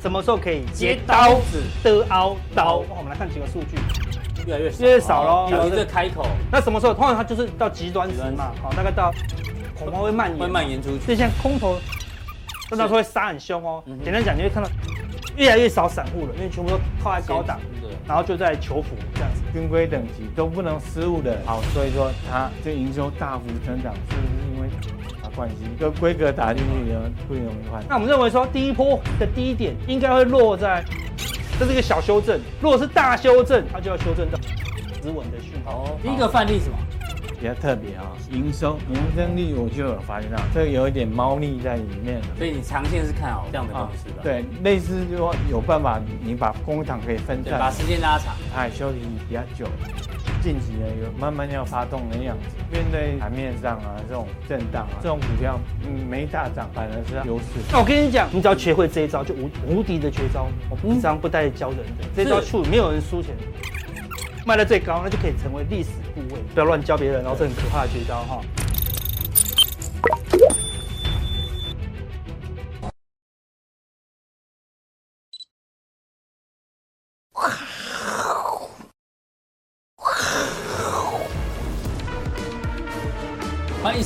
什么时候可以接刀子的凹刀？我们来看几个数据，越来越越来越少喽。有一个开口，那什么时候？通常它就是到极端值嘛，好，大概到恐怕会蔓延，会蔓延出去。所以现在空头，那到时候会杀很凶哦。简单讲，你会看到越来越少散户了，因为全部都靠在高档，然后就在求福这样子。军规等级都不能失误的，好，所以说它这营收大幅增长，是不是因为？关系，跟规格打进去呢，不容易换。那我们认为说，第一波的低点应该会落在，这是一个小修正。如果是大修正，它就要修正到止稳的讯号。哦，第一个范例是什么？比较特别啊，营收、营增率，我就有发现到，这个有一点猫腻在里面。所以你长线是看好这样的公司吧？对，类似就说有办法，你把工厂可以分散，把时间拉长，它休息比较久。近期呢，有慢慢要发动的样子。面对盘面上啊，这种震荡啊，这种股票嗯没大涨，反而是优势。那我跟你讲，你只要学会这一招，就无无敌的绝招。我平常不带教人的，这招处没有人输钱，卖的最高，那就可以成为历史部位。不要乱教别人，然后这很可怕的绝招哈。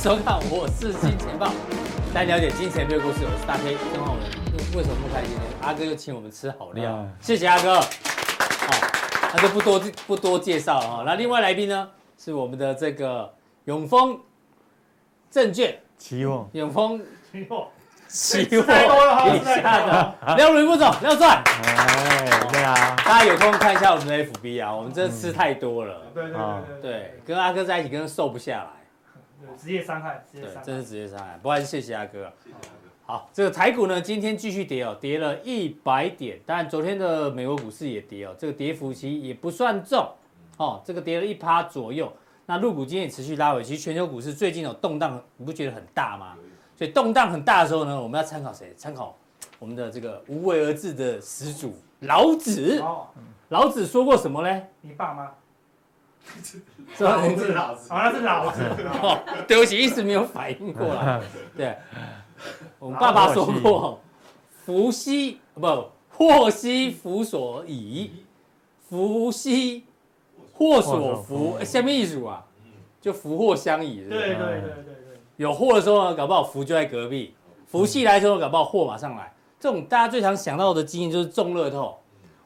收看，我是金钱豹，大家了解金钱豹故事，我是大 K 曾浩文。为什么不开心呢？阿哥又请我们吃好料，嗯、谢谢阿哥。好，那就不多不多介绍了哈。那另外来宾呢，是我们的这个永丰证券期货，永丰期货，期货以下的廖伦副总廖帅。哎，对啊，大家有空看一下我们的 FB 啊，我们真的吃太多了。对对对对，跟阿哥在一起，跟瘦不下来。职业伤害，对，真是职业伤害。不过还是谢谢阿哥。好，这个台股呢，今天继续跌哦，跌了一百点。当然，昨天的美国股市也跌哦，这个跌幅其实也不算重哦，这个跌了一趴左右。那陆股今天也持续拉回，其实全球股市最近有动荡，你不觉得很大吗？所以动荡很大的时候呢，我们要参考谁？参考我们的这个无为而治的始祖老子。老子说过什么呢？你爸妈？是老子，老子，好像是老子。哦，对不起，一直没有反应过来。对，我们爸爸说过，福兮不，祸兮福所倚，福兮祸所伏。下面意思啊，就福祸相倚。对对对对对。有祸的时候呢，搞不好福就在隔壁；福气来的时候，搞不好祸马上来。这种大家最常想到的经验就是中乐透。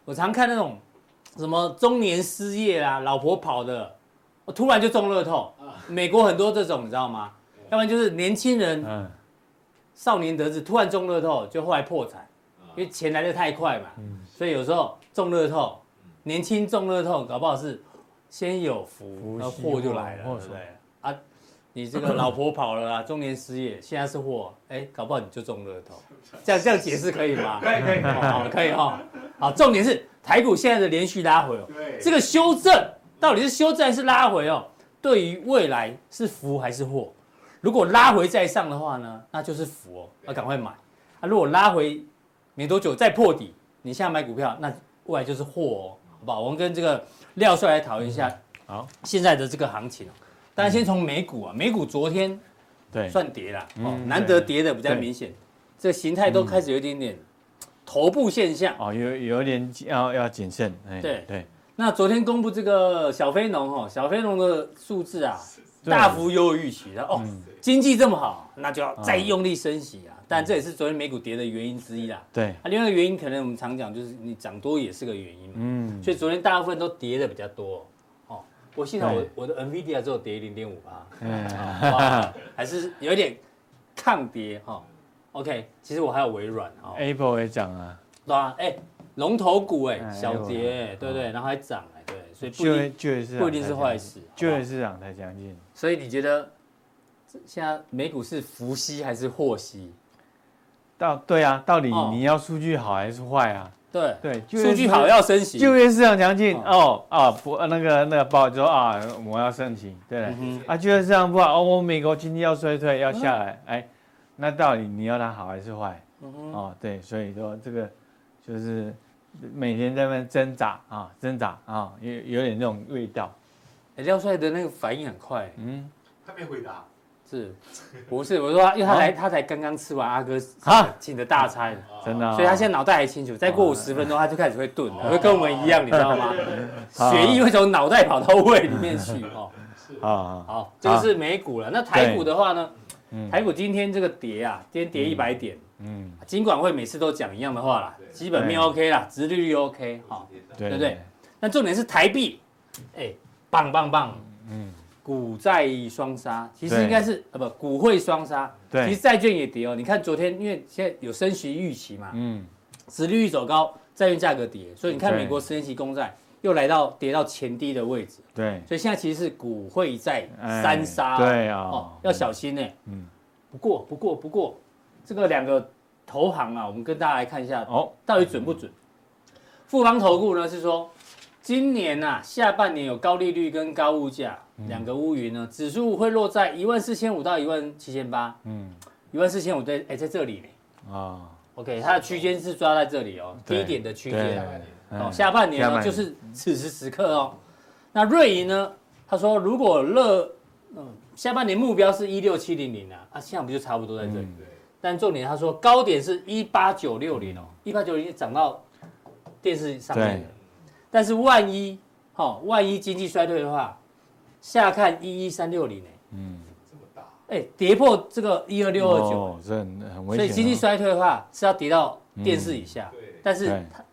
我常看那种。什么中年失业啊，老婆跑的，我突然就中乐透。美国很多这种，你知道吗？要不然就是年轻人，少年得志，突然中乐透，就后来破产，因为钱来的太快嘛。所以有时候中乐透，年轻中乐透，搞不好是先有福，那祸就来了，对不对？啊，你这个老婆跑了啊，中年失业，现在是祸，哎，搞不好你就中乐透。这样这样解释可以吗？可以可以，好，可以哈。好，重点是。台股现在的连续拉回哦，这个修正到底是修正还是拉回哦？对于未来是福还是祸？如果拉回再上的话呢，那就是福哦，要赶快买。啊，如果拉回没多久再破底，你现在买股票，那未来就是祸哦，好不好？我们跟这个廖帅来讨论一下，好，现在的这个行情哦。当然先从美股啊，美股昨天对算跌了哦，难得跌的比较明显，这个形态都开始有一点点。头部现象哦，有有点要要谨慎。哎对，对那昨天公布这个小非农哈，小非农的数字啊，大幅优于预期的哦。嗯、经济这么好，那就要再用力升息啊。哦、但这也是昨天美股跌的原因之一啦。对，啊，另外一个原因可能我们常讲就是你涨多也是个原因嘛。嗯，所以昨天大部分都跌的比较多。哦，我幸好我对我的 NVIDIA 只有跌零点五八，嗯，还是有一点抗跌哈。OK，其实我还有微软啊，Apple 也涨啊，对啊，哎，龙头股哎，小跌，对对，然后还涨哎，对，所以不一定不一定是坏事，就业市场太强劲。所以你觉得现在美股是福兮还是祸兮？到对啊，到底你要数据好还是坏啊？对对，数据好要升息，就业市场强劲哦。啊不那个那个报就说啊我要升息，对啊就业市场不好哦，我美国经济要衰退要下来哎。那到底你要它好还是坏？嗯、哦，对，所以说这个就是每天在那边挣扎啊，挣扎啊，有有点那种味道。哎，廖帅的那个反应很快，嗯，他没回答，是，不是？我说，因为他来，他才刚刚吃完阿哥啊请的大餐，真的，所以他现在脑袋还清楚。再过五十分钟，他就开始会顿了，会跟我们一样，你知道吗？血液会从脑袋跑到胃里面去哦。啊，好，这个是美股了。那台股的话呢？台股今天这个跌啊，今天跌一百点。嗯，金管会每次都讲一样的话啦，基本面 OK 啦，殖利率 OK，好，对不对？那重点是台币，哎，棒棒棒，嗯。股债双杀，其实应该是呃不，股汇双杀。对，其实债券也跌哦。你看昨天，因为现在有升息预期嘛，嗯，殖利率走高，债券价格跌，所以你看美国十年期公债又来到跌到前低的位置。对，所以现在其实是股汇在三杀。对啊，哦，要小心呢。嗯，不过不过不过，这个两个投行啊，我们跟大家来看一下哦，到底准不准？富邦投顾呢是说。今年呐，下半年有高利率跟高物价两个乌云呢，指数会落在一万四千五到一万七千八，嗯，一万四千五在哎在这里呢，啊，OK，它的区间是抓在这里哦，低点的区间，哦，下半年呢就是此时此刻哦，那瑞银呢，他说如果乐，嗯，下半年目标是一六七零零啊，啊，现在不就差不多在这里，但重点他说高点是一八九六零哦，一八九零涨到电视上面。了。但是万一，好，万一经济衰退的话，下看一一三六零哎，嗯，这么大，哎，跌破这个一二六二九，这很危险。所以经济衰退的话是要跌到电视以下，但是它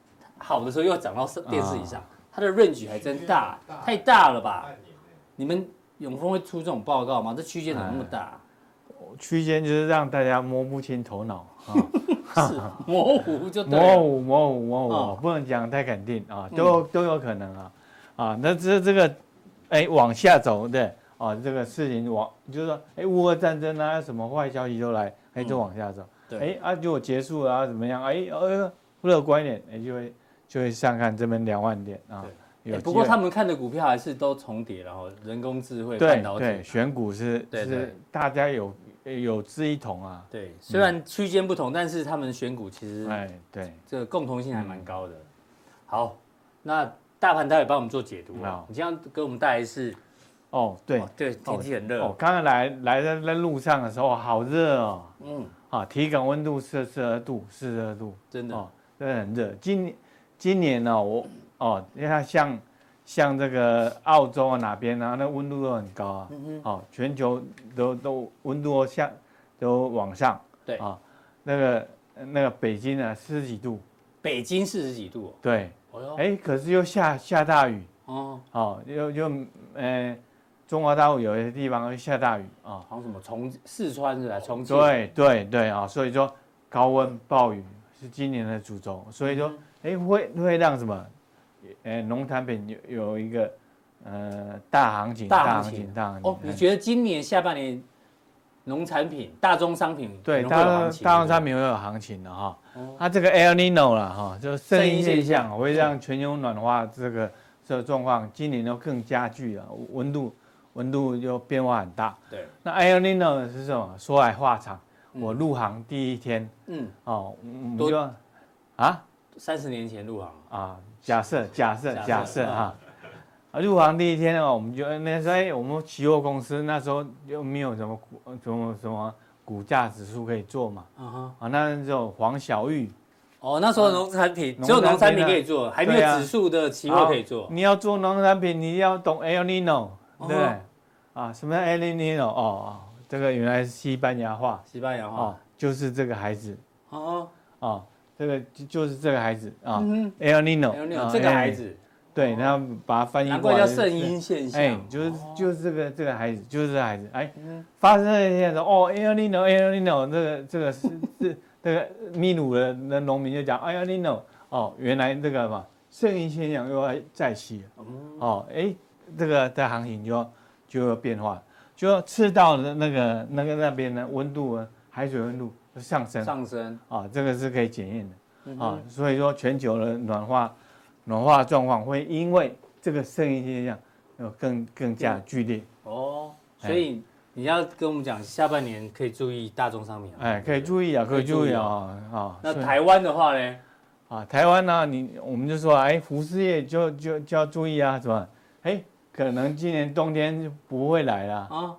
好的时候又涨到电视以上，它的 range 还真大，太大了吧？你们永丰会出这种报告吗？这区间怎么那么大？区间就是让大家摸不清头脑。是模糊就模糊模糊模糊，不能讲太肯定啊，都都有可能啊，啊，那这这个，哎，往下走对，啊，这个事情往就是说，哎，乌俄战争啊，什么坏消息都来，哎，就往下走，哎，啊，如果结束了啊，怎么样？哎，呃，乐观一点，哎，就会就会上看这边两万点啊。不过他们看的股票还是都重叠，然后人工智慧、半导体，对，选股是是大家有。有志一同啊，对，虽然区间不同，但是他们选股其实，哎，对，这个共同性还蛮高的。好，那大盘待会帮我们做解读啊，你这样给我们带来是，哦，对。对，天气很热。哦，刚刚来来在在路上的时候，好热哦，嗯，啊，体感温度四十二度，四十二度，真的，真的很热。今今年呢，我哦，你看像。像这个澳洲啊，哪边啊，那温度都很高啊。嗯哼。哦，全球都都温度下都往上。对啊，那个那个北京啊，四十几度。北京四十几度。对。哦。哎，可是又下下大雨。哦。哦，又又呃，中国大陆有些地方会下大雨啊。好像什么重四川是吧？重庆。对对对啊，所以说高温暴雨是今年的主轴，所以说哎会会让什么？呃，农产品有有一个呃大行情，大行情，大行情。哦，你觉得今年下半年农产品、大宗商品对大大宗商品会有行情的哈？它这个 El Nino 了哈，就是圣婴现象会让全球暖化这个这个状况今年都更加剧了，温度温度就变化很大。对，那 El Nino 是什么？说来话长，我入行第一天，嗯，哦，我就啊，三十年前入行。啊。假设 假设假设哈，啊，入行第一天哦，我们就那时候哎，我们期货公司那时候又没有什么股什么什么股价指数可以做嘛，啊啊，那时候黄小玉，哦，那时候农产品只有农产品可以做，还没有指数的期货可以做。你要做农产品，你要懂 El Nino，对不对？啊，什么 El Nino？哦，这个原来是西班牙话，西班牙话，哦就是这个孩子，哦。哦。这个就就是这个孩子啊，El Nino，这个孩子，对，然后把它翻译过来，难怪叫圣婴现象，哎，就是就是这个这个孩子，就是这个孩子，哎，发生那些说哦，El Nino，El Nino，这个这个是是这个秘鲁的那农民就讲，El Nino，哦，原来这个嘛，圣婴现象又要再起，哦，哎，这个的行情就就要变化，就赤道的那个那个那边的温度啊，海水温度。上升，上升啊，这个是可以检验的、嗯、哼啊，所以说全球的暖化，暖化状况会因为这个圣婴现象要更更加剧烈哦，所以你要跟我们讲下半年可以注意大宗商品，哎，可以注意啊，可以注意啊啊。那台湾的话呢？啊，台湾呢，你我们就说，哎，服饰业就就就要注意啊，是吧？哎，可能今年冬天就不会来了啊。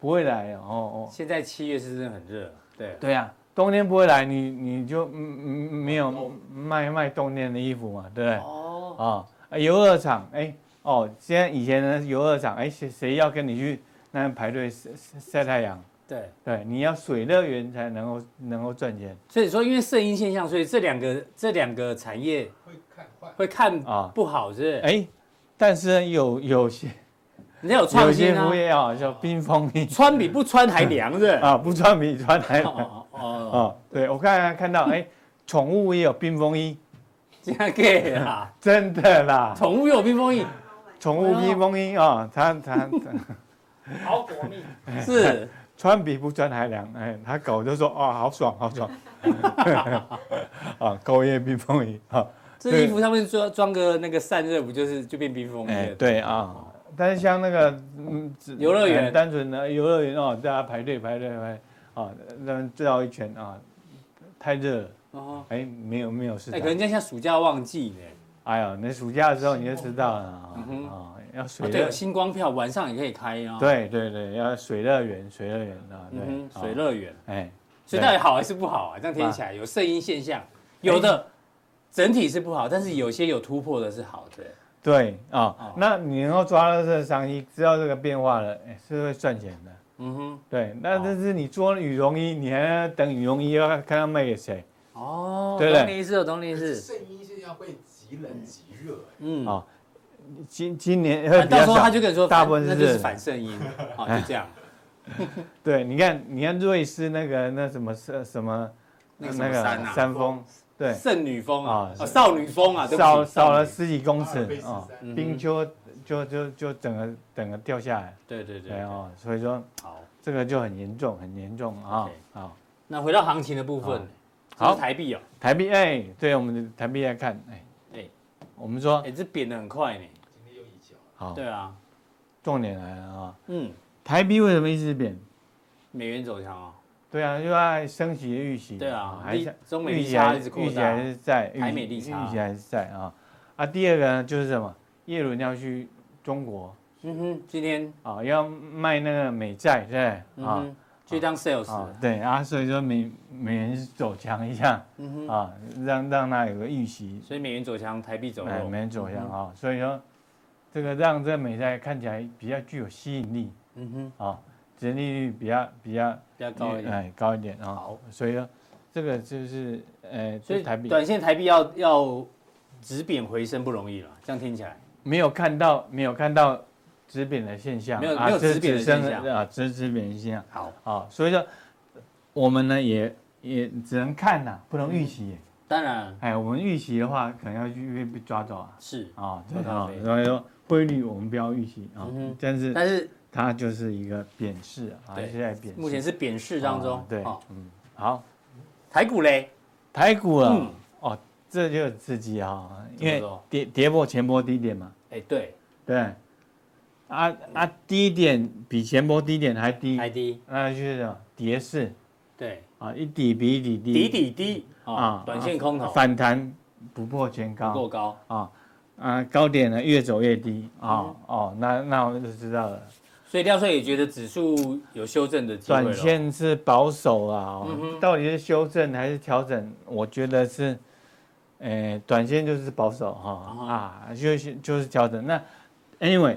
不会来哦哦。现在七月是真的很热，对。对呀，冬天不会来，你你就嗯嗯没有卖卖冬天的衣服嘛，对不对？哦。啊，游乐场，哎，哦，现在以前的游乐场，哎，谁谁要跟你去那边排队晒晒太阳？对对，你要水乐园才能够能够赚钱。所以说，因为圣婴现象，所以这两个这两个产业会看坏，会看啊不好，是不是？哎，但是有有些，你有创新啊，有些服务业啊，叫冰风衣，穿比不穿还凉，是？啊，不穿比穿还凉。哦哦，对我刚才看到，哎，宠物也有冰风衣，这样给啦，真的啦，宠物有冰风衣，宠物冰风衣啊，它它好果密，是。穿比不穿还凉，哎，他狗就说哦，好爽，好爽，啊，狗也冰风衣啊，这衣服上面装装个那个散热，不就是就变冰风衣了？哎，对啊，但是像那个嗯，游乐园。单纯的游乐园哦，大家排队排队排，啊，那绕一圈啊，太热。了，哦，哎，没有没有事，哎，可能像暑假旺季呢，哎呀，那暑假的时候你就知道了啊。要水乐、啊、对，星光票晚上也可以开啊。对对对，要水乐园，水乐园啊，对，嗯、水乐园，哎，所以到底好还是不好啊？这样听起来有圣音现象，有的整体是不好，但是有些有突破的是好的。对啊，哦、那你能够抓到这个商机，知道这个变化了，哎，是会赚钱的。嗯哼，对，那但是你做羽绒衣，你还要等羽绒衣要看要卖给谁？哦，对懂你意思，懂你意思。圣衣现在会极冷极热，嗯啊。今今年到时候他就跟你说，大部分是那就是反圣衣，好 就这样。对，你看，你看瑞士那个那什么什什么那个山峰，对，圣女峰啊，少女峰啊，少少了十几公尺啊，冰丘就就就整个整个掉下来。对对对哦，所以说好，这个就很严重，很严重啊。好，那回到行情的部分，好，台币哦，台币哎，对我们的台币来看，哎哎，我们说，哎，这贬的很快呢。今天又一角好，对啊，重点来了啊，嗯，台币为什么一直贬？美元走强啊，对啊，因为升息的预期，对啊，还是中美利差一直预期还是在，台美利差。预期还是在啊，啊，第二个呢就是什么？叶伦要去中国，嗯哼，今天。啊要卖那个美债，对，啊，去当 sales，对啊，所以说美美元走强一下，嗯哼，啊，让让它有个预期，所以美元走强，台币走弱，美元走强啊，所以说。这个让这个美债看起来比较具有吸引力，嗯哼，啊，殖利率比较比较比较高一点，哎，高一点啊。好，所以说这个就是呃，所以台币短线台币要要止贬回升不容易了，这样听起来没有看到没有看到止贬的现象，没有没有止贬的现象啊，止止贬的现象。好，啊，所以说我们呢也也只能看呐，不能预期。当然，哎，我们预期的话，可能要去被抓走啊。是啊，对啊，所以说。汇率我们不要预期啊，但是但是它就是一个贬势啊，还是在贬，目前是贬势当中。对，嗯，好，台股嘞，台股啊，哦，这就刺激啊，因为跌跌破前波低点嘛。哎，对。对，啊啊，低点比前波低点还低，还低，那就是？跌势。对。啊，一底比一底低，底底低啊，短线空头，反弹不破前高，过高。啊。啊，高点呢越走越低。啊，哦，那那我们就知道了。所以廖帅也觉得指数有修正的机会。短线是保守啊，到底是修正还是调整？我觉得是，诶，短线就是保守哈啊，就是就是调整。那 anyway，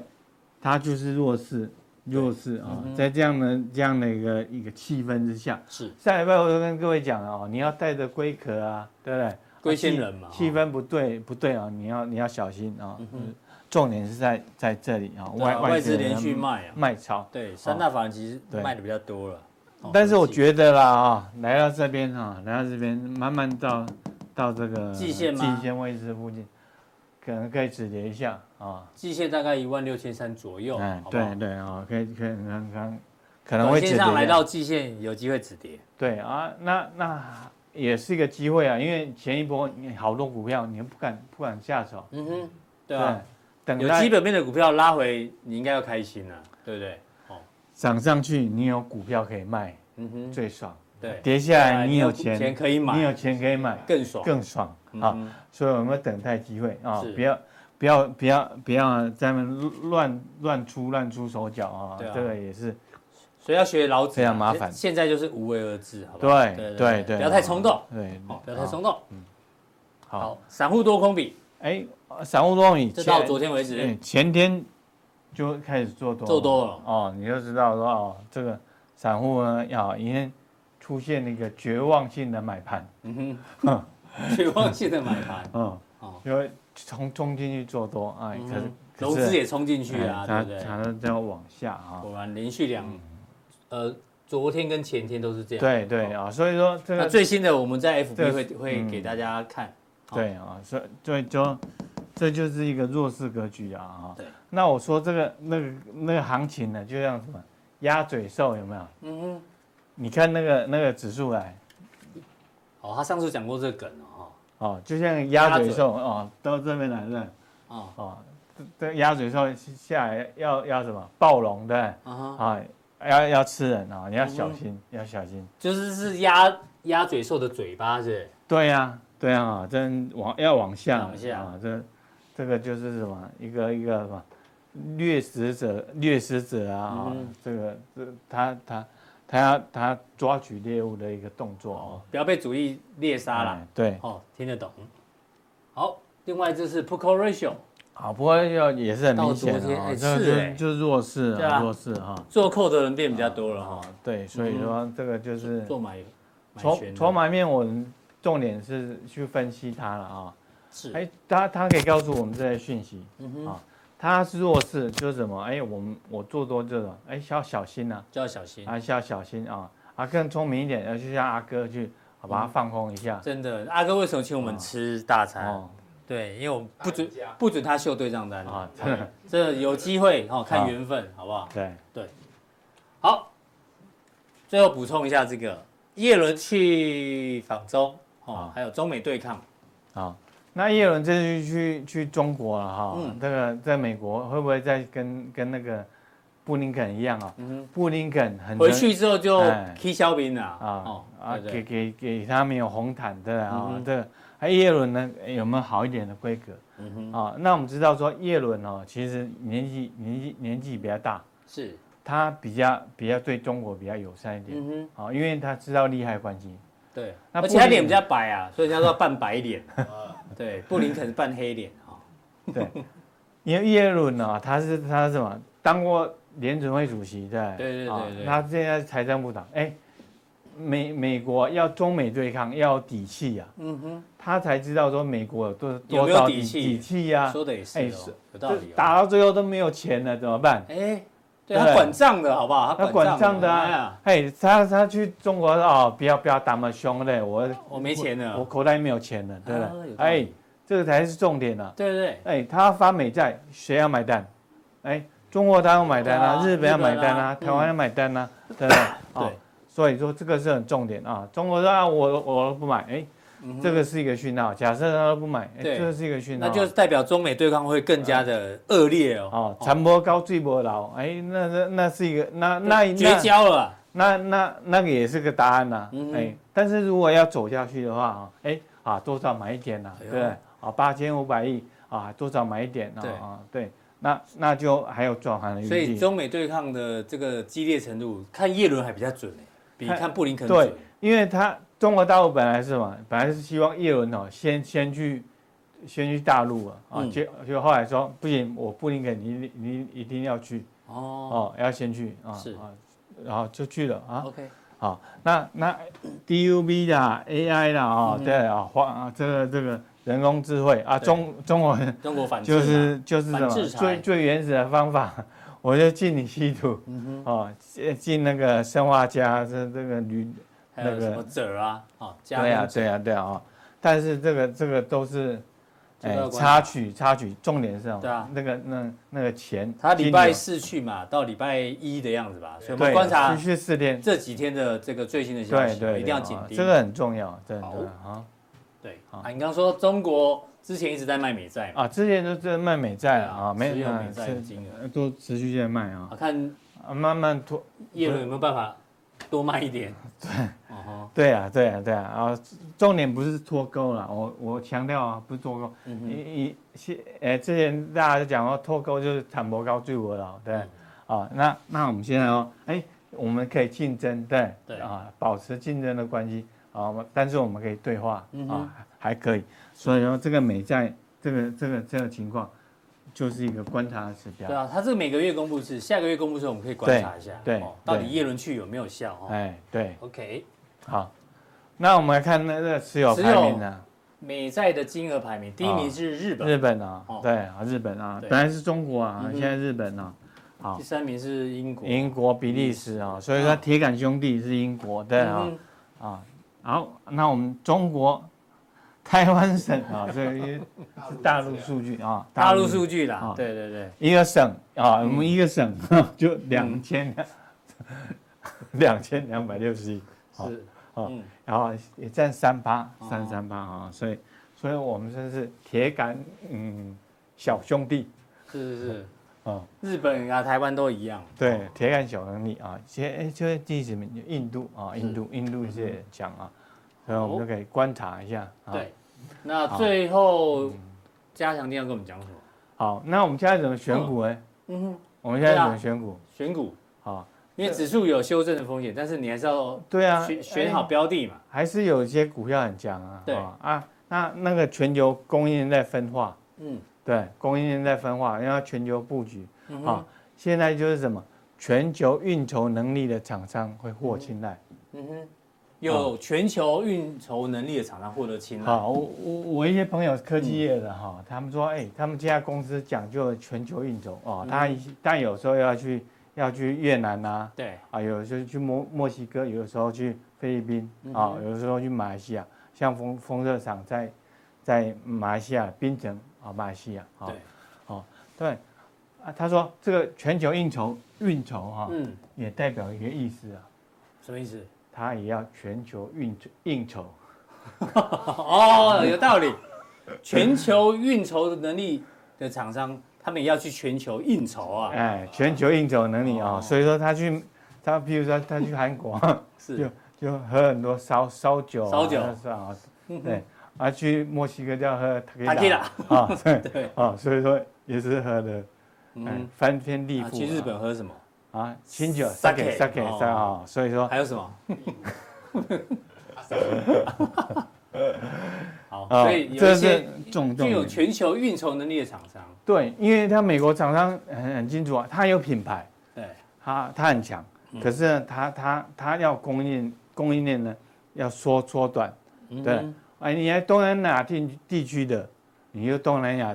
它就是弱势弱势啊，在这样的这样的一个一个气氛之下，是上礼拜我都跟各位讲了哦，你要带着龟壳啊，对不对？龟仙人嘛，气氛不对不对啊！你要你要小心啊！重点是在在这里啊，外外资连续卖啊，卖超。对，三大法人其实卖的比较多了。但是我觉得啦啊，来到这边啊，来到这边，慢慢到到这个季线季线位置附近，可能可以止跌一下啊。季线大概一万六千三左右。哎，对对啊，可以可以看看，可能会止跌。上来到季线有机会止跌。对啊，那那。也是一个机会啊，因为前一波你好多股票你又不敢不敢下手，嗯哼，对啊，等有基本面的股票拉回，你应该要开心了，对不对？哦，涨上去你有股票可以卖，嗯哼，最爽。对，跌下来你有钱钱可以买，你有钱可以买，更爽。更爽。啊！所以我们要等待机会？啊，不要不要不要不要在那乱乱出乱出手脚啊，这个也是。所以要学老子啊，非常麻烦。现现在就是无为而治，好不对好？对对，不要太冲动，对，哦，不要太冲动。嗯，好。好，，散户多空比，哎，散户多米，这到昨天为止，嗯前天就开始做多，做多了。哦，你就知道说哦，这个散户呢要已经出现那个绝望性的买盘，嗯哼，绝望性的买盘，嗯，哦，因为冲冲进去做多，啊，可是嗯融资也冲进去啊，对它不对？它这样往下啊，果然连续两，呃，昨天跟前天都是这样。对对啊，所以说这个最新的我们在 FB 个会会嗯。给大家看。好对啊，所以对就这就是一个弱势格局啊哈。对。那我说这个那个那个行情呢，就像什么鸭嘴兽有没有？嗯哼，你看那个那个指数来哦，他上次讲过这个梗哦，哦，就像鸭嘴兽哦，到这边来了哦，哦，这这鸭嘴兽下来要要什么暴龙对啊要要吃人啊，你要小心，要小心。就是是鸭鸭嘴兽的嘴巴是？对呀，对呀，啊真往要往下往下啊，这这个就是什么一个一个什么掠食者掠食者啊，这个这他他他要他抓取猎物的一个动作哦，不要被主力猎杀了。哎对，哦，听得懂。好，另外就是 ratio，好，不过要也是很明显到昨天哎啊，这个是哎就就是弱势啊啊，弱势哈，做扣的人变比较多了哈啊，，对，所以说这个就是做买买筹权的筹码面，我们重点是去分析它了啊。是，哎，他他可以告诉我们这些讯息嗯哼，啊，他是弱势就是什么？哎，我们我做多这种，哎，要小心呐，就要小心。还是要小心啊，啊，更聪明一点，要去让阿哥去，好把它放空一下。真的，阿哥为什么请我们吃大餐？哦对，因为我们不准不准他秀对账单啊，这有机会哦，看缘分，好不好？对对，好，最后补充一下这个叶伦去访中哦，还有中美对抗，好。那叶伦这次去去中国了哈，嗯。这个在美国会不会再跟跟那个布林肯一样啊？嗯布林肯很，回去之后就哎。踢肖兵了。啊哦，啊，对给，给给他们有红毯的啊这个还叶伦呢有没有好一点的规格？嗯哼，啊？那我们知道说叶伦哦，其实年纪年纪年纪比较大，是，他比较比较对中国比较友善一点。嗯哼，啊，因为他知道利害关系。对，而且他脸比较白啊，所以人家说扮白脸，呃 对，布林肯是扮黑脸啊，对，因为耶伦呢，他是他是什么？当过联准会主席对对对对啊对他现在是财政部长，哎，美美国要中美对抗要有底气啊，嗯哼，他才知道说美国有多多少底底气底气呀。说的也是哦哎是，有道理哦。打到最后都没有钱了，怎么办？哎，他管账的好不好？他管账的啊，哎，他他去中国哦，不要不要打那么凶嘞，我我没钱了我口袋没有钱了，对不对？哎，这个才是重点呢。对对对，哎，他发美债，谁要买单？哎，中国他要买单啊，日本要买单啊，台湾要买单啊，对不对？哦对，所以说这个是很重点啊。中国说啊，我我不买，哎，这个是一个讯号。假设他都不买，哎，对这个是一个讯号。那就是代表中美对抗会更加的恶劣哦。哦，船波高最波老，哎，那那那是一个那那绝交了啊，那那那个也是个答案呐、哎，但是如果要走下去的话啊，哎啊多少买一点呐、哎对？啊八千五百亿啊多少买一点啊对啊对，那那就还有转行的余所以。中美对抗的这个激烈程度，看叶伦还比较准哎，比看看布林肯对。因为他中国大陆本来是什么？本来是希望叶伦哦先先去先去大陆啊啊，嗯。结就后来说不行，我布林肯你你一定要去。哦。哦，要先去啊是。啊，然后就去了啊。，OK，好，那那 DUB 啦，AI 啦，哦，嗯。对啊，花啊，这个这个人工智慧啊，中中国人中国反就是就是什么最最原始的方法，我就进你稀土，嗯哦，禁禁那个生化家，这这个铝，那个还有什么鍺啊，哦，加对啊工对啊对啊哦，但是这个这个都是，哎插曲插曲，重点是什么对啊那个那那个钱，他礼拜四去嘛，到礼拜一的样子吧，所以我们观察去去四天，这几天的这个最新的消息，一定要对紧盯。哦这个很重要，真的好啊。对好啊，你刚刚说中国之前一直在卖美债嘛，啊，之前都是卖美债了啊，没有美债的金额，呃都持续在卖啊啊，，看啊慢慢拖，叶伦有没有办法多卖一点？对，哦。对啊，对啊，对啊，啊，重点不是脱钩了，我我强调啊，不是脱钩，嗯哼，以以现，呃，之前大家就讲说脱钩就是坦博高最我了，对，啊，那那我们现在哦，哎，我们可以竞争，对。对。啊，保持竞争的关系啊，但是我们可以对话啊，还可以。所以说这个美债这个这个这个情况，就是一个观察的指标。对啊，他这个每个月公布是，下个月公布的时候我们可以观察一下，对到底对叶伦去有没有效哦。哎，对，OK，好，那我们来看那个持有排名呢？美债的金额排名，第一名是日本，日本啊哦，对啊，日本啊，本来是中国啊现在日本啊，好。第，三名是英国，英国、比利时啊，所以说铁杆兄弟是英国对啊。啊，好，那我们中国台湾省啊，这 个是大陆数据啊，大陆数据啦啊，对对对，一个省啊，嗯我们一个省 就两千 两千两百六十亿，是，哦嗯，然后也占三八哦。三三八啊，所以所以我们真是铁杆嗯小兄弟。是是是，啊，日本啊、台湾都一样，对，铁杆小兄弟啊，其实哎，就是第几名？印度啊，印度印度是强啊，所以我们就可以观察一下啊。对，那最后加强錠要跟我们讲什么？好，那我们现在怎么选股呢？嗯哼，我们现在怎么选股？选股，好，因为指数有修正的风险，但是你还是要对啊，选选好哎标的嘛。还是有一些股票很强啊。对。哦。啊，那那个全球供应链在分化，嗯，对，供应链在分化，因为全球布局。啊嗯哼，，现在就是什么？全球运筹能力的厂商会获青睐。嗯哼，有全球运筹能力的厂商获得青睐。好，我我我一些朋友科技业的哈，他们说，哎，他们这家公司讲究全球运筹哦，他但有时候要去要去越南呐，对，啊，有的时候去墨墨西哥，有的时候去菲律宾啊，有的时候去马来西亚，像风风热厂在在马来西亚槟城啊，马来西亚啊，对，哦对，啊，他说这个全球应酬运筹哈，嗯，也代表一个意思啊，什么意思？他也要全球运应酬。哦，有道理。全球运筹的能力的厂商，他们也要去全球应酬啊。哎，全球应酬能力啊、哦所以说他去，他譬如说他去韩国，就是。就喝很多烧烧酒、啊，烧酒。是啊，对，啊去墨西哥就要喝 Tequila 啊，对对，啊，所以说也是喝的，嗯嗯，，翻天地啊。覆、去日本喝什么？啊，清酒 Sake sake sake 哦。啊，所以说还有什么？好，啊所以有这是一些具有全球运筹能力的厂商，对，因为他美国厂商很很清楚啊，他有品牌，对，他他很强，可是呢，他他他要供应供应链呢要缩缩短。对。嗯，哎，你在东南亚地地区的，你就东南亚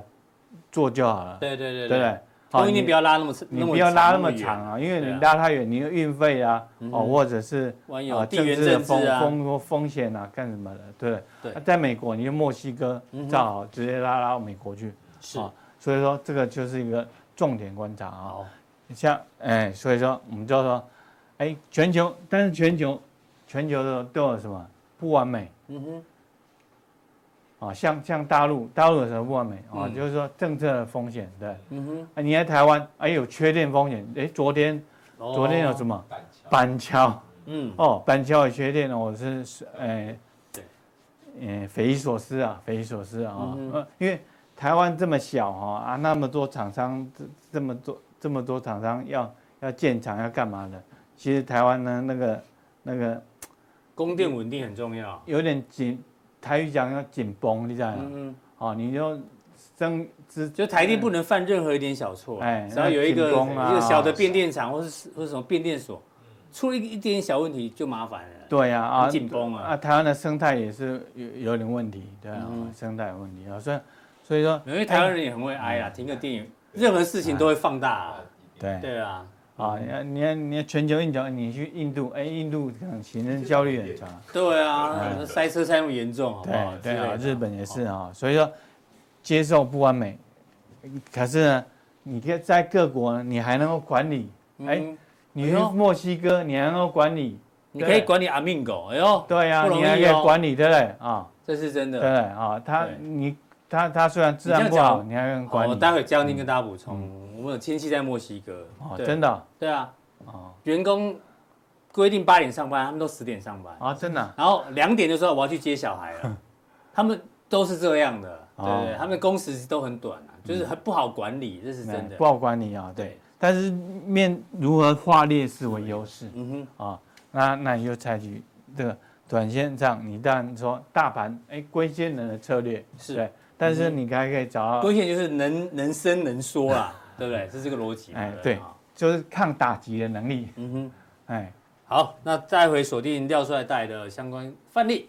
做就好了，对对对？对不对？你不要拉那么长，你不要拉那么长啊，因为你拉太远，你的运费啊，嗯哦，或者是啊地缘的风政治风，风风险啊，干什么的，对不对？在美国，你用墨西哥嗯正好直接拉拉到美国去，是啊所以说这个就是一个重点观察啊。好，像哎，所以说我们就说，哎，全球，但是全球全球的都有什么不完美？嗯哼，啊，像像大陆，大陆有什么不完美啊？嗯就是说政策的风险，对。嗯哼，啊，你在台湾，哎，有缺电风险，哎，昨天哦昨天有什？么？板桥板桥嗯，哦，板桥有缺电，我是是，哎对，嗯，匪夷所思啊，匪夷所思啊，因为台湾这么小哈啊，那么多厂商，这这么多这么多厂商要要建厂要干嘛的？其实台湾呢，那个那个供电稳定很重要。有点紧，台语讲要紧绷，你知道吗？嗯哦，你就增资，就台电不能犯任何一点小错，哎只要有一个一个小的变电厂或是或是什么变电所，出了一一点点小问题就麻烦了。对呀啊，很紧绷啊啊，台湾的生态也是有有点问题，对啊，嗯生态有问题啊，所以所以说，因为台湾人也很会挨啊，停个电影，任何事情都会放大啊。对对啊，啊，你看你看你看全球印象，你去印度，哎，印度可能行政效率很差，对啊，塞车塞那么严重，好不好？对对啊，日本也是啊，所以说接受不完美，可是呢，你可以在各国，你还能够管理，哎，嗯你去墨西哥，你还能够管理，你可以管理阿命狗，哎呦，对呀，不容易你还可以哦管理，对不对啊？这是真的。对啊？他你他他虽然治安不好，你还能，管，我待会江宁跟大家补充，我们有亲戚在墨西哥，哦，真的啊？对啊，哦。员工规定八点上班，他们都十点上班，啊，真的啊？然后两点就说我要去接小孩了，他们都是这样的，对他们的工时都很短啊，就是很不好管理，这是真的不。好管理啊，对对，但是面如何化劣势为优势？嗯哼，啊，那那你就采取这个短线上，你当然说大盘哎归仙人的策略是。对，但是你还可以找到风险就是能能伸能缩啦，对不对？是这个逻辑嘛。哎对，就是抗打击的能力，嗯哼，哎。好，那再回锁定廖帅带的相关范例。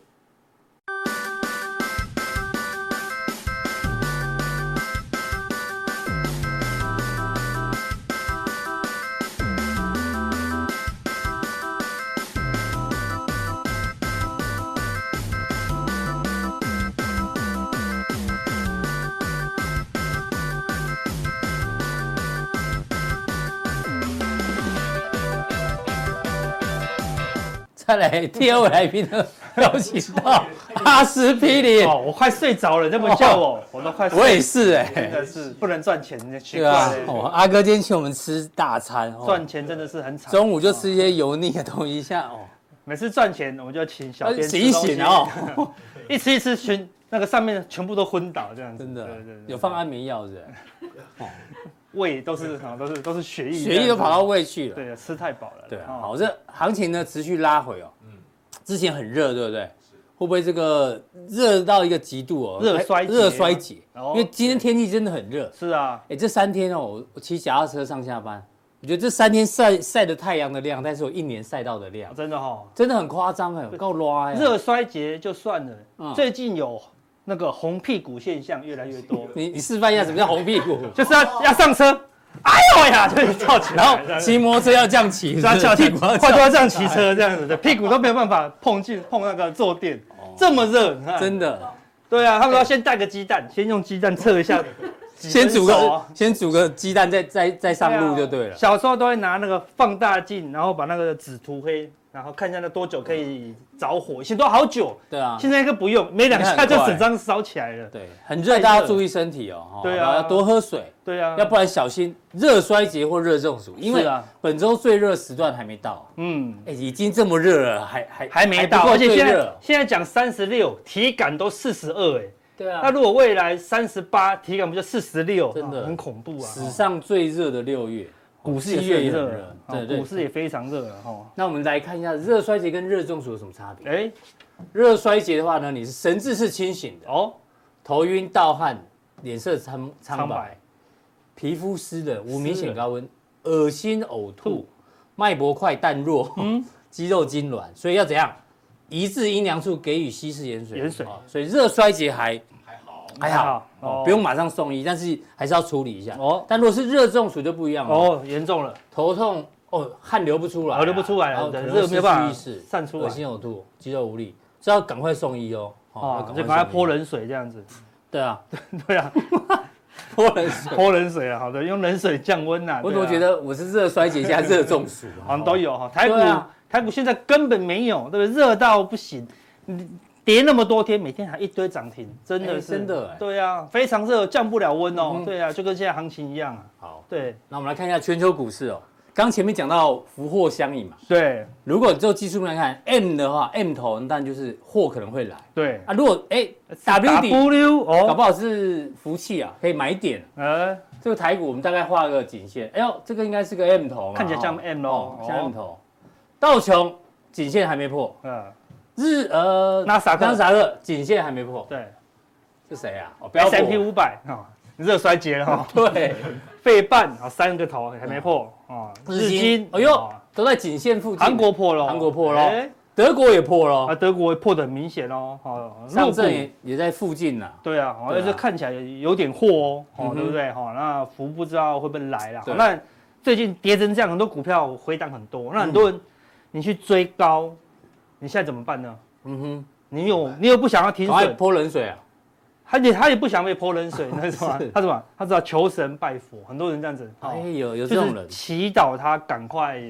再来第二位来宾呢，邀请到阿司匹林。哦，我快睡着了，这么叫我，我都快睡。我也是哎，真的是不能赚钱对啊。哦，阿哥今天请我们吃大餐，赚钱真的是很惨。中午就吃一些油腻的东西，像哦，每次赚钱我们就请小编醒一醒哦，一吃一吃全那个上面全部都昏倒这样子。真的，对对对，有放安眠药是？胃都是都是都是血液，血液都跑到胃去了。对，吃太饱了。对啊，好，这行情呢持续拉回哦。嗯，之前很热，对不对？会不会这个热到一个极度哦？热衰热衰竭，因为今天天气真的很热。是啊，哎，这三天哦，我骑脚踏车上下班，我觉得这三天晒晒的太阳的量，但是我一年晒到的量，真的哈，真的很夸张哎，够拉呀。热衰竭就算了，最近有。那个红屁股现象越来越多，你你示范一下什么叫红屁股？就是要要上车，哎呦呀，就跳起来，然后骑摩托车要这样骑，要翘屁股，快就要这样骑车这样子。的，屁股都没有办法碰进碰那个坐垫，这么热，真的。对啊，他们要先带个鸡蛋，先用鸡蛋测一下，先煮个先煮个鸡蛋，再再再上路就对了。小时候都会拿那个放大镜，然后把那个纸涂黑。然后看一下那多久可以着火，以前都好久。对啊，现在一个不用，没两下就整张烧起来了。对，很热，大家注意身体哦。对啊，要多喝水。对啊，要不然小心热衰竭或热中暑。因为本周最热时段还没到。嗯，哎，已经这么热了，还还还没到，而且现在现在讲三十六，体感都四十二，哎。对啊。那如果未来三十八，体感不就四十六？真的很恐怖啊！史上最热的六月。股市也热，对对，股市也非常热了哈。那我们来看一下热衰竭跟热中暑有什么差别？哎，热衰竭的话呢，你是神志是清醒的哦，头晕、盗汗、脸色苍苍白、皮肤湿的、无明显高温、恶心、呕吐、脉搏快但弱、嗯，肌肉痉挛，所以要怎样？移至阴凉处给予稀释盐水。盐水，所以热衰竭还。还好哦，不用马上送医，但是还是要处理一下哦。但如果是热中暑就不一样了哦，严重了，头痛哦，汗流不出来，流不出来，热没有办法散出来，恶心呕吐，肌肉无力，这要赶快送医哦。哦，就赶快泼冷水这样子。对啊，对啊，泼冷水，泼冷水啊，好的，用冷水降温呐。我怎么觉得我是热衰竭加热中暑？好像都有哈。台股台股现在根本没有，对不对？热到不行，跌那么多天，每天还一堆涨停，真的是。真的，对啊，非常热，降不了温哦，对啊，就跟现在行情一样啊。好，对，那我们来看一下全球股市哦。刚前面讲到福祸相依嘛，对，如果你就技术面来看 M 的话，M 头当然就是祸可能会来，对。啊。如果哎 ww 哦，搞不好是福气啊，可以买点。呃，这个台股我们大概画个颈线，哎呦，这个应该是个 M 头嘛，看起来像 M 哦，像 M 头。道琼颈线还没破，嗯。日呃，纳萨克，纳萨克颈线还没破。对，是谁啊？哦，S&P 五百啊，热衰竭了哈。对，费半啊，三个头还没破啊。日经，哎呦，都在颈线附近。韩国破了，韩国破了，德国也破了。啊，德国破的很明显哦。好，上证也也在附近呐。对啊，好像是看起来有点货哦，哦，对不对？哈，那福不知道会不会来了。那最近跌成这样，很多股票回档很多，那很多人你去追高。你现在怎么办呢？嗯哼，你有你又不想要停损，泼冷水啊？他也他也不想被泼冷水，那什么？他什么？他知道求神拜佛，很多人这样子。哎，有有这种人，祈祷他赶快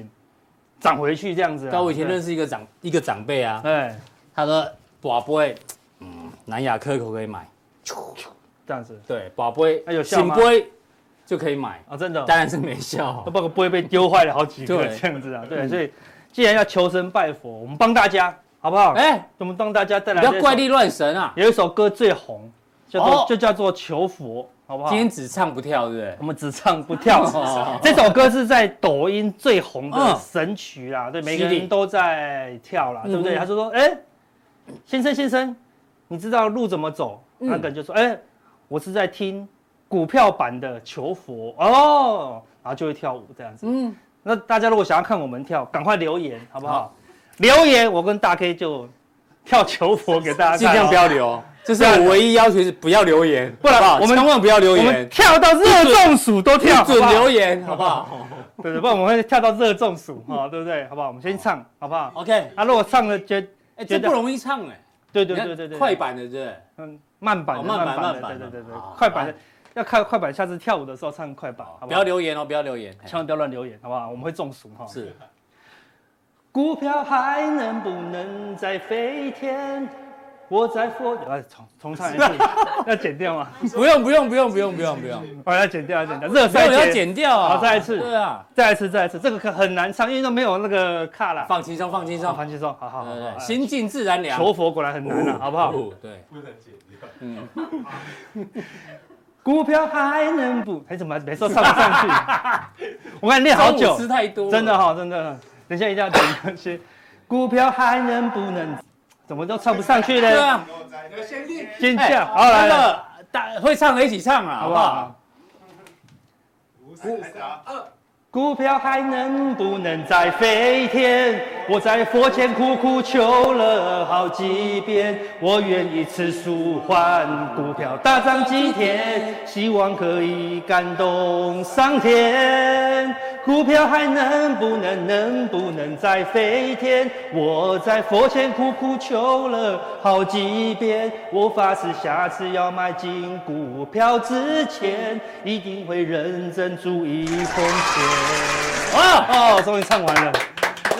涨回去这样子。但我以前认识一个长一个长辈啊，哎，他说宝贝，嗯，南亚科可不可以买？这样子，对，宝贝，有效吗？就可以买啊，真的，当然是没效，那不会被丢坏了好几个这样子啊，对，所以。既然要求神拜佛，我们帮大家好不好？哎，我们帮大家带来。不要怪力乱神啊！有一首歌最红，叫做就叫做求佛好不好？今天只唱不跳，对不对？我们只唱不跳。这首歌是在抖音最红的神曲啦，对，每个人都在跳啦，对不对？他就说：“哎，先生先生，你知道路怎么走？”那个人就说：“哎，我是在听股票版的求佛哦。”然后就会跳舞这样子。嗯，那大家如果想要看我们跳，赶快留言好不好？留言，我跟大 K 就跳求佛给大家看。尽量不要留，这是我唯一要求是不要留言，不然我们千万不要留言。我们跳到热中暑都跳，不准留言，好不好？对对，不然我们会跳到热中暑，哈，对不对？好不好？我们先唱，好不好？OK。啊，如果唱了觉哎，这不容易唱哎。对对对对对，快板的对，嗯，慢板的慢板的，对对对对，快板的。要看快板，下次跳舞的时候唱快板，好不好？不要留言哦，不要留言，千万不要乱留言，好不好？我们会中暑哈。是。股票还能不能再飞天？我在佛，来重重唱一次，要剪掉吗？不用不用不用不用不用不用，我要剪掉要剪掉，热赛要剪掉啊！好，再一次，对啊，再一次再一次，这个可很难唱，因为都没有那个卡了。放轻松放轻松放轻松，好好好，心静自然凉。求佛果然很难了，好不好？对，不能剪掉。嗯。股票还能不？哎，怎么没说唱不上去？我看练好久，吃太多，真的哈，真的。等一下一定要剪那些。股票还能不能？怎么都唱不上去呢？对啊，先练，先跳。好来了，大会唱的一起唱啊，好不好？五、四、三、二。股票还能不能再飞天？我在佛前苦苦求了好几遍，我愿意吃素换股票大涨几天，希望可以感动上天。股票还能不能能不能再飞天？我在佛前苦苦求了好几遍，我发誓下次要买进股票之前，一定会认真注意风险。啊哦，终于唱完了，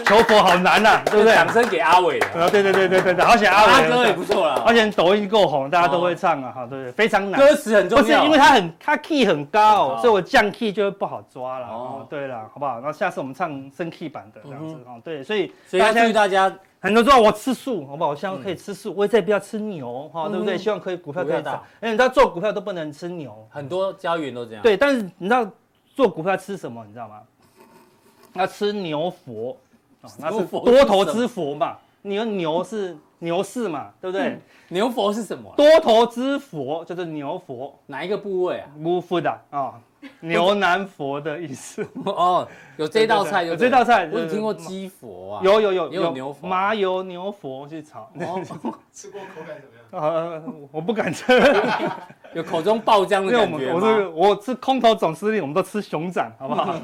求佛好难呐，对不对？掌声给阿伟。啊，对对对对对对，好险阿伟。阿哥也不错啦，而且抖音够红，大家都会唱啊，哈，对不对，非常难。歌词很重要。不是，因为他很，他 key 很高，所以我降 key 就会不好抓了。哦，对了，好不好？那下次我们唱升 key 版的这样子啊，对，所以所以要注意大家，很多人说我吃素，好不好？我希望可以吃素，我也再不要吃牛，哈，对不对？希望可以股票可以涨。哎，你知道做股票都不能吃牛，很多交易员都这样。对，但是你知道做股票吃什么？你知道吗？要吃牛佛，那是多头之佛嘛？你的牛是牛市嘛？对不对？牛佛是什么？多头之佛就是牛佛，哪一个部位啊？牛佛的啊，牛南佛的意思。哦，有这道菜，有这道菜，我有听过鸡佛啊。有有有有牛佛，麻油牛佛去炒。吃过口感怎么样？呃，我不敢吃，有口中爆浆的 感觉吗？我是我是空头总司令，我们都吃熊掌，好不好？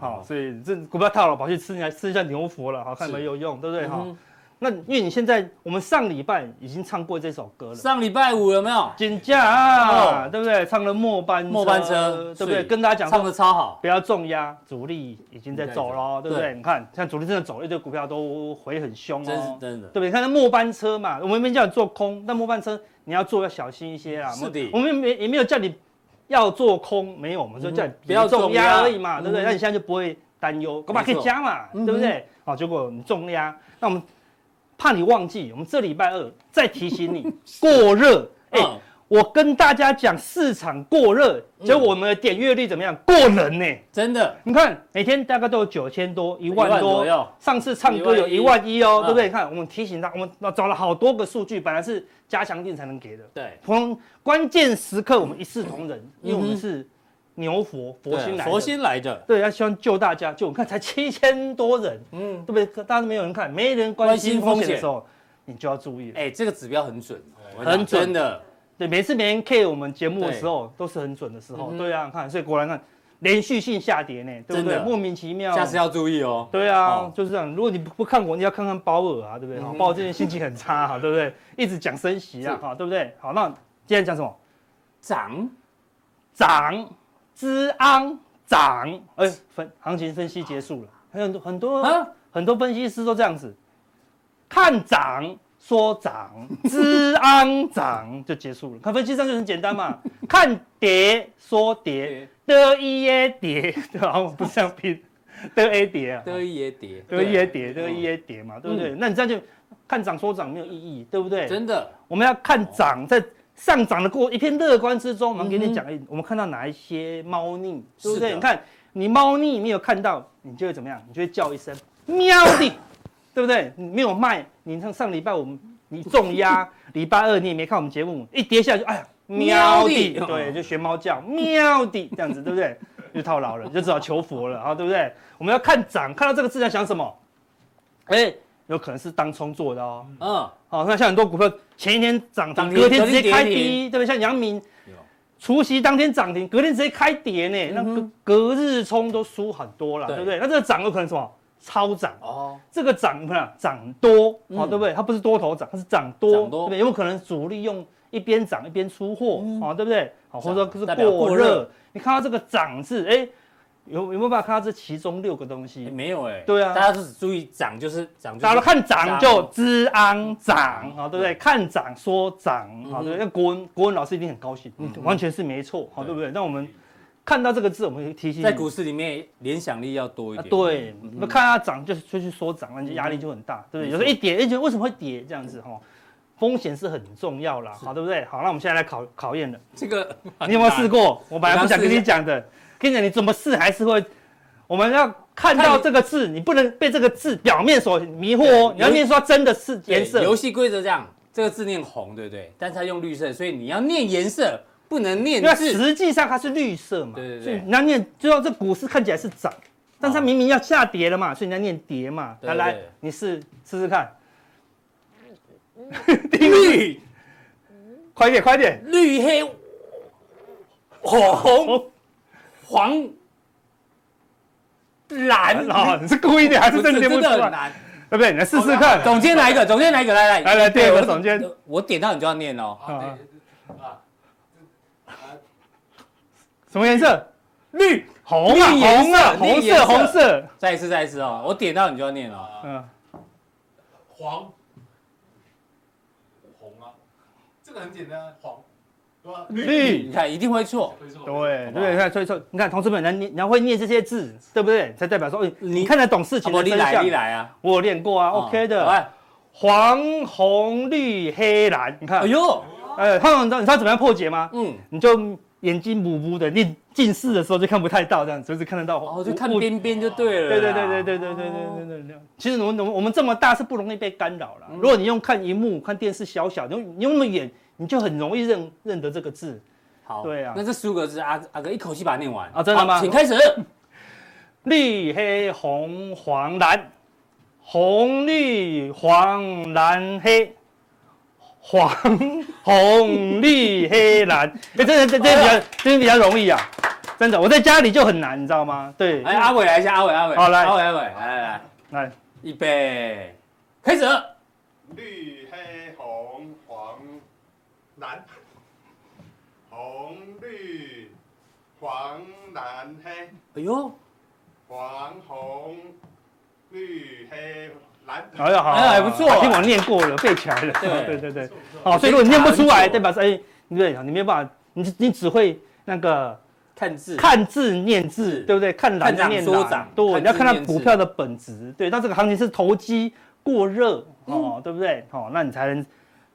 好，所以这股票套牢，跑去吃，你来吃一下牛佛了，好看没有用，对不对？哈，那因为你现在我们上礼拜已经唱过这首歌了，上礼拜五有没有？减价啊，对不对？唱了末班末班车，对不对？跟大家讲，唱的超好，不要重压，主力已经在走了，对不对？你看，像主力真的走，一堆股票都回很凶哦，真是真的，对不对？你看那末班车嘛，我们没叫你做空，但末班车你要做要小心一些啊，是的，我们没也没有叫你要做空，没有，我们就叫你不要重压而已嘛，对不对？那你现在就不会。担忧，干嘛可以加嘛，对不对？好，结果你重压，那我们怕你忘记，我们这礼拜二再提醒你 过热。哎，我跟大家讲市场过热，结果我们的点阅率怎么样？过人呢？真的，你看每天大概都有九千多、一万多，上次唱歌有一万一哦，对不对？你看我们提醒他，我们找了好多个数据，本来是加强定才能给的。对，从关键时刻我们一视同仁，因为我们是。牛佛佛心来，佛心来的，对，要希望救大家，救我看才七千多人，嗯，对不对？大家都没有人看，没人关心风险的时候，你就要注意了。哎，这个指标很准，很准的。对，每次别人 care 我们节目的时候，都是很准的时候。对啊，看，所以果然看连续性下跌呢，对不对？莫名其妙，下次要注意哦。对啊，就是这样。如果你不看我，你要看看鲍尔啊，对不对？鲍尔最近心情很差哈，对不对？一直讲升息啊，哈，对不对？好，那今天讲什么？涨，涨。资昂涨，哎，分行情分析结束了，还有很多很多啊，很多分析师都这样子，看涨说涨，资安涨就结束了。看分析上就很简单嘛，看跌说跌，得一也跌，对吧？不是这样拼，得 A 跌啊，得一也跌，得一也跌，得一也跌嘛，对不对？那你这样就看涨说涨没有意义，对不对？真的，我们要看涨在。上涨的过一片乐观之中，我们给你讲，嗯、我们看到哪一些猫腻，对不对？的你看你猫腻没有看到，你就会怎么样？你就会叫一声喵的，对不对？你没有卖，你上上礼拜我们你重压，礼拜二你也没看我们节目，一跌下去，哎呀，喵的，对，就学猫叫喵的这样子，对不对？就套牢了，就只好求佛了啊，对不对？我们要看涨，看到这个字在想什么？哎。有可能是当冲做的哦。嗯，好，那像很多股票前一天涨停，隔天直接开低，对不对？像阳明，除夕当天涨停，隔天直接开跌呢，那隔隔日冲都输很多了，对不对？那这个涨有可能什么？超涨哦。这个涨不是涨多，好，对不对？它不是多头涨，它是涨多，对不对？有没有可能主力用一边涨一边出货，好，对不对？好，或者说是过热。你看到这个涨字，哎。有有没有办法看到这其中六个东西？没有哎。对啊，大家就只注意涨，就是涨。大家都看涨就知安涨啊，对不对？看涨说涨啊，对不对？那国文国文老师一定很高兴，完全是没错，好，对不对？那我们看到这个字，我们会提醒。在股市里面，联想力要多一点。对，那看它涨就就去说涨，那就压力就很大，对不对？有时候一跌，哎，觉得为什么会跌这样子哈？风险是很重要啦，好，对不对？好，那我们现在来考考验了。这个 你有没有试过？我本来不想跟你讲的。跟你讲，你怎么试还是会，我们要看到这个字，你不能被这个字表面所迷惑哦。你要念说真的是颜色。游戏规则这样，这个字念红，对不对？但是它用绿色，所以你要念颜色，不能念字。因为实际上它是绿色嘛，对对对。所以你要念，就说这股市看起来是涨，但是它明明要下跌了嘛，所以你要念跌嘛。来来，你试试试看。绿，快一点，快一点，绿黑火红。黄蓝啊，你是故意的还是真的念不出来？对不对？你来试试看。总监来一个，总监来一个，来来来来，第二个总监，我点到你就要念哦。什么颜色？绿红啊，红啊，红色，红色。再一次，再一次哦，我点到你就要念了。嗯，黄红啊，这个很简单，黄。绿，你看一定会错，对对，你看所以说，你看同志们，你你要会念这些字，对不对？才代表说，你看得懂事情的真相。你来啊，我有练过啊，OK 的。黄红绿黑蓝，你看，哎呦，哎，他们知道你知道怎么样破解吗？嗯，你就眼睛模糊的，你近视的时候就看不太到，这样就是看得到。哦，就看边边就对了。对对对对对对对对对对。其实我们我们这么大是不容易被干扰了。如果你用看荧幕看电视小小，你用你用那么远。你就很容易认认得这个字，好，对啊，那这十五个字，阿阿哥一口气把它念完啊，真的吗？请开始，绿黑红黄蓝，红绿黄蓝黑，黄红绿黑蓝，哎，这这这这比较这比较容易啊，真的，我在家里就很难，你知道吗？对，哎，阿伟来一下，阿伟阿伟，好来，阿伟阿伟，来来来。来，预备，开始，绿。黑、红、黄蓝、红、绿、黄、蓝、黑。哎呦，黄、红、绿、黑、蓝。哎呀，好，还不错，听我念过了，背起来了。对对对对。好，所以如果你念不出来，代表说，哎，对，你没有办法，你你只会那个看字，看字念字，对不对？看蓝念蓝。对，你要看到股票的本质。对，那这个行情是投机过热哦，对不对？好，那你才能。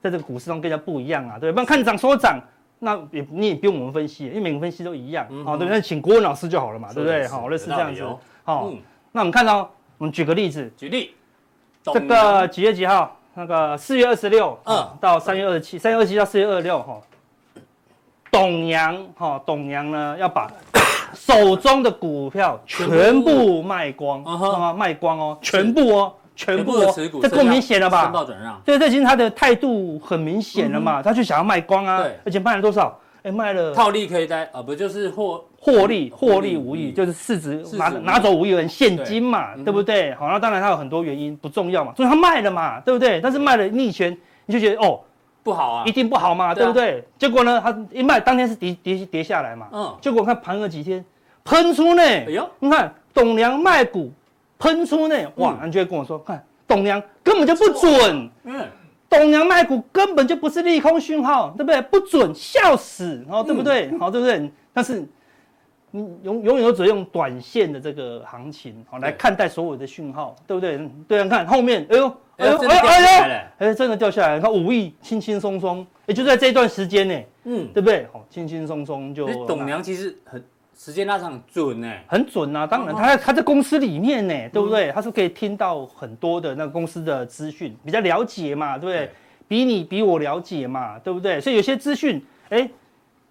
在这个股市中更加不一样啊，对，不然看涨说涨，那也你也不用我们分析，因为每个分析都一样，好，对不对？请国文老师就好了嘛，对不对？好，类似这样子，好，那我们看到，我们举个例子，举例，这个几月几号？那个四月二十六，嗯，到三月二十七，三月二十七到四月二十六，哈，董娘，哈，董娘呢要把 手中的股票全部卖光，啊，卖光哦，全部哦。全部哦，这够明显了吧？申报转让，对，这已经他的态度很明显了嘛，他就想要卖光啊，对，而且卖了多少？哎，卖了套利可以带啊，不就是获获利获利无益，就是市值拿拿走五亿元现金嘛，对。不对？好，那当然它有很多原因不重要嘛，所以它卖了嘛，对不对？但是卖了逆权，你就觉得哦不好啊，一定不好嘛，对不对？结果呢，它一卖当天是跌跌跌下来嘛，嗯，结果看盘了几天喷出呢，哎呦，你看董娘卖股。喷出呢。哇，你就会跟我说，看董娘根本就不准，嗯，董娘卖股根本就不是利空讯号，对不对？不准，笑死，哦，对不对？好，对不对？但是你永永远都只用短线的这个行情好来看待所有的讯号，对不对？对，你看后面，哎呦，哎呦，哎呦，哎呦，哎，真的掉下来，你看五亿，轻轻松松，也就在这一段时间呢，嗯，对不对？好，轻轻松松就。董娘其实很时间拉长很准呢，很准啊，当然，他在他在公司里面呢，对不对？他是可以听到很多的那个公司的资讯，比较了解嘛，对不对？比你比我了解嘛，对不对？所以有些资讯，哎。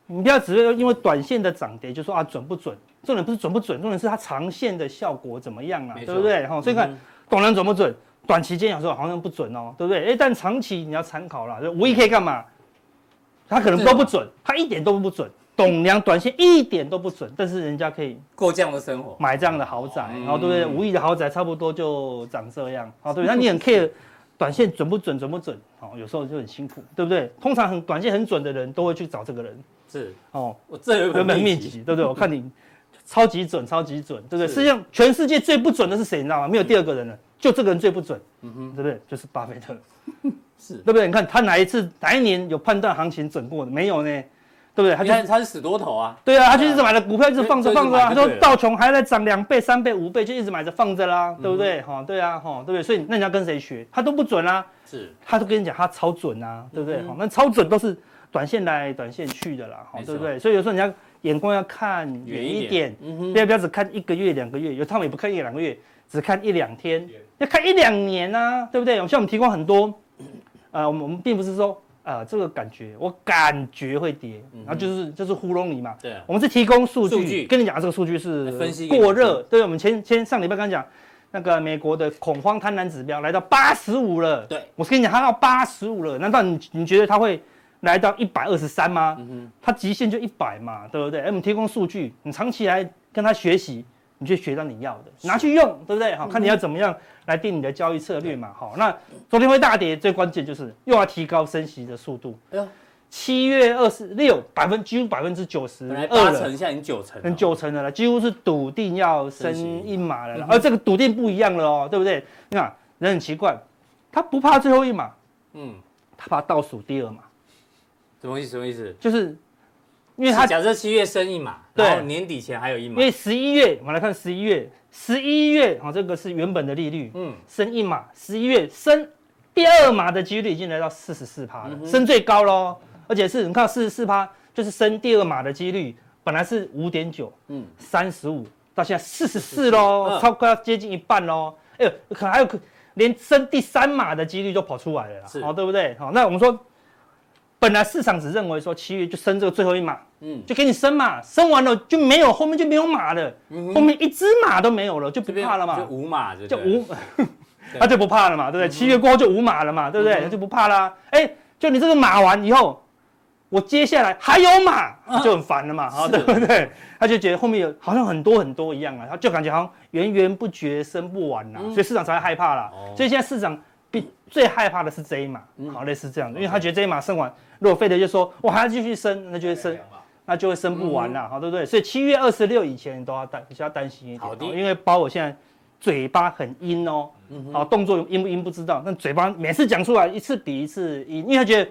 你不要只是因为短线的涨跌就说啊准不准？重点不是准不准，重点是它长线的效果怎么样啊？对不对？哈，所以看董娘准不准？短期间有时候好像不准哦，对不对？哎，但长期你要参考了。五亿可以干嘛？它可能都不准，它一点都不准。董娘短线一点都不准，但是人家可以过这样的生活，买这样的豪宅，然后对不对？五亿的豪宅差不多就长这样，好，对。那你很 care 短线准不准？准不准？好，有时候就很辛苦，对不对？通常很短线很准的人都会去找这个人。是哦，我这有原本秘籍，对不对？我看你超级准，超级准，对不对？实际上，全世界最不准的是谁？你知道吗？没有第二个人了，就这个人最不准，嗯哼，对不对？就是巴菲特，是对不对？你看他哪一次哪一年有判断行情准过的？没有呢，对不对？他就他是死多头啊，对啊，他就一直买的股票一直放着放着啊。他说道琼还在涨两倍、三倍、五倍，就一直买着放着啦，对不对？哈，对啊，哈，对不对？所以那你要跟谁学？他都不准啊，是，他都跟你讲他超准啊，对不对？好，那超准都是。短线来短线去的啦，好，对不对？所以有时候你要眼光要看远一点，不要不要只看一个月两个月，有他们也不看一两个月，只看一两天，要看一两年呐，对不对？像我们提供很多，呃，我们我们并不是说，呃，这个感觉我感觉会跌，然后就是就是糊弄你嘛。对，我们是提供数据，跟你讲这个数据是过热。对，我们前前上礼拜刚讲那个美国的恐慌贪婪指标来到八十五了，对，我是跟你讲它到八十五了，难道你你觉得它会？来到一百二十三吗？它极限就一百嘛，对不对？我们提供数据，你长期来跟他学习，你就学到你要的，拿去用，对不对？好，看你要怎么样来定你的交易策略嘛。好，那昨天会大跌，最关键就是又要提高升息的速度。哎呦，七月二十六，百分几乎百分之九十二了，八成现在已经九成，很九成的了，几乎是笃定要升一码了。而这个笃定不一样了哦，对不对？你看人很奇怪，他不怕最后一码，嗯，他怕倒数第二码。什么意思？什么意思？就是，因为他假设七月升一码，对，年底前还有一码。因为十一月，我们来看十一月，十一月啊，这个是原本的利率，嗯，升一码，十一月升第二码的几率已经来到四十四趴了，升最高喽，而且是你看四十四趴，就是升第二码的几率，本来是五点九，嗯，三十五，到现在四十四喽，超快要接近一半喽，哎呦，可还有可连升第三码的几率都跑出来了啦，好，对不对？好，那我们说。本来市场只认为说七月就升这个最后一码，嗯，就给你升嘛，升完了就没有，后面就没有码了，后面一只码都没有了，就不怕了嘛，就无码就无，他就不怕了嘛，对不对？七月过后就无码了嘛，对不对？他就不怕啦，哎，就你这个码完以后，我接下来还有码，就很烦了嘛，啊，对不对？他就觉得后面有好像很多很多一样啊，他就感觉好像源源不绝升不完了，所以市场才会害怕了。所以现在市场比最害怕的是这一码，好类似这样的，因为他觉得这一码升完。如果费德就说，我还要继续升，那就会升，那就会升不完了，好，对不对？所以七月二十六以前都要担，比较担心一点。因为包我现在嘴巴很阴哦，好，动作阴不阴不知道，但嘴巴每次讲出来一次比一次阴，因为他觉得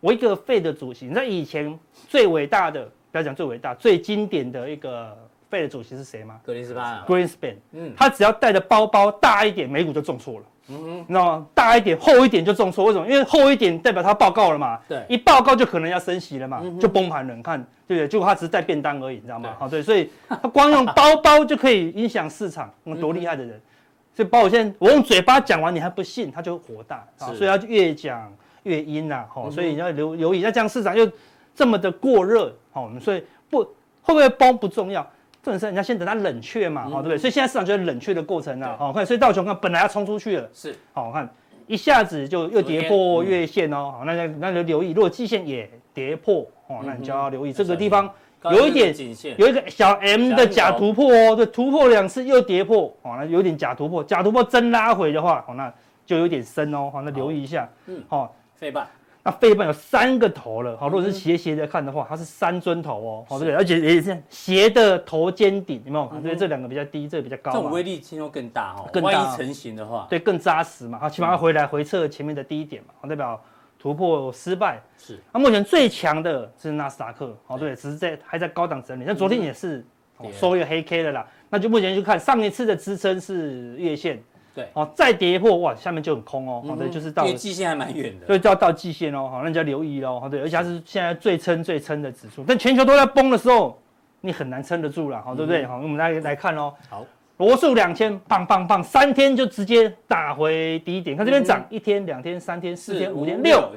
我一个费的主席，你知道以前最伟大的，不要讲最伟大，最经典的一个费的主席是谁吗？格林斯潘，Greenspan，嗯，他只要带的包包大一点，美股就重挫了。嗯哼，你知道吗？大一点、厚一点就重挫，为什么？因为厚一点代表他报告了嘛。对，一报告就可能要升息了嘛，就崩盘了。你看，对不对？结果他只是带便当而已，你知道吗？好，对，所以他光用包包就可以影响市场，那多厉害的人。所以包括现在我用嘴巴讲完，你还不信，他就火大啊。所以他就越讲越阴呐。好，所以你要留留意，那这样市场又这么的过热，好，所以不会不会崩不重要。重点是，你要先等它冷却嘛，好，对不对？所以现在市场就是冷却的过程啊，好看。所以道琼看本来要冲出去了，是，好看，一下子就又跌破月线哦，好，那就那就留意，如果季线也跌破，哦，那你就要留意这个地方有一点有一个小 M 的假突破哦，对，突破两次又跌破，哦，那有点假突破，假突破真拉回的话，哦，那就有点深哦，好，那留意一下，嗯，好，费半。那费半有三个头了，好，如果是斜斜的看的话，它是三尊头哦，好，对，而且也是斜的头尖顶，有没有？所以这两个比较低，这个比较高，这种威力听说更大哦，更大，万一成型的话，对，更扎实嘛，好，起码要回来回测前面的低点嘛，好，代表突破失败。是。那目前最强的是纳斯达克，哦，对，只是在还在高档整理，那昨天也是收一个黑 K 了啦。那就目前就看上一次的支撑是月线，对，哦，再跌破哇，下面就很空哦，好的，就是到季线还蛮远的，所以就要到季线哦，好，那你就要留意喽，好对，而且它是现在最撑最撑的指数，但全球都在崩的时候，你很难撑得住了，好，对不对？好，我们来来看哦，好，罗素两千，棒棒棒，三天就直接打回低点，看这边涨一天、两天、三天、四天、五天、六，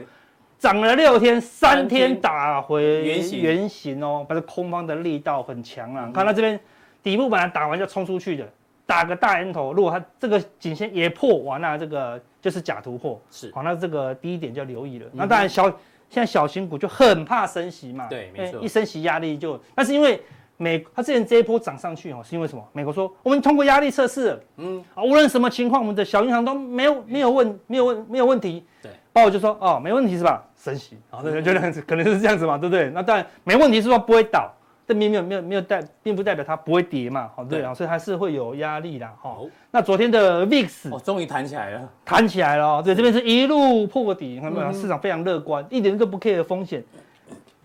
涨了六天，三天打回原形。原形哦，反正空方的力道很强啊，看到这边。底部本来打完就冲出去的，打个大烟头，如果它这个颈线也破完，那这个就是假突破，是。好，那这个第一点就要留意了。嗯、那当然小现在小型股就很怕升息嘛，对，没错，一升息压力就，那是因为美它之前这一波涨上去哦，是因为什么？美国说我们通过压力测试，嗯，啊，无论什么情况，我们的小银行都没有没有问没有问没有问题，对，包括就说哦没问题是吧？升息，啊，对，就这样子，可能是这样子嘛，对不对？那当然没问题是说不会倒。这并没有没有没有代，并不代表它不会跌嘛，好对啊，所以还是会有压力啦，哈。那昨天的 VIX 哦，终于弹起来了，弹起来了，对，这边是一路破底，看到没有？市场非常乐观，一点都不 care 的风险。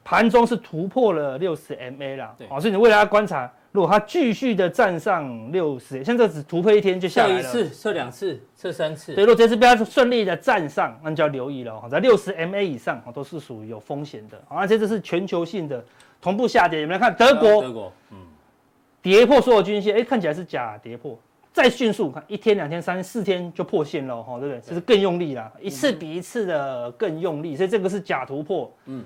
盘中是突破了六十 MA 啦，对，所以你未来要观察，如果它继续的站上六十，像这只突破一天就下来了，测一次，测两次，测三次，对，如果这次不要顺利的站上，那就要留意了，在六十 MA 以上，都是属于有风险的，而且这是全球性的。同步下跌，有没有看德国？德国，嗯，跌破所有均线，哎，看起来是假跌破，再迅速看一天、两天、三天、四天就破线了，哈，对不对？这是更用力了，一次比一次的更用力，所以这个是假突破，嗯，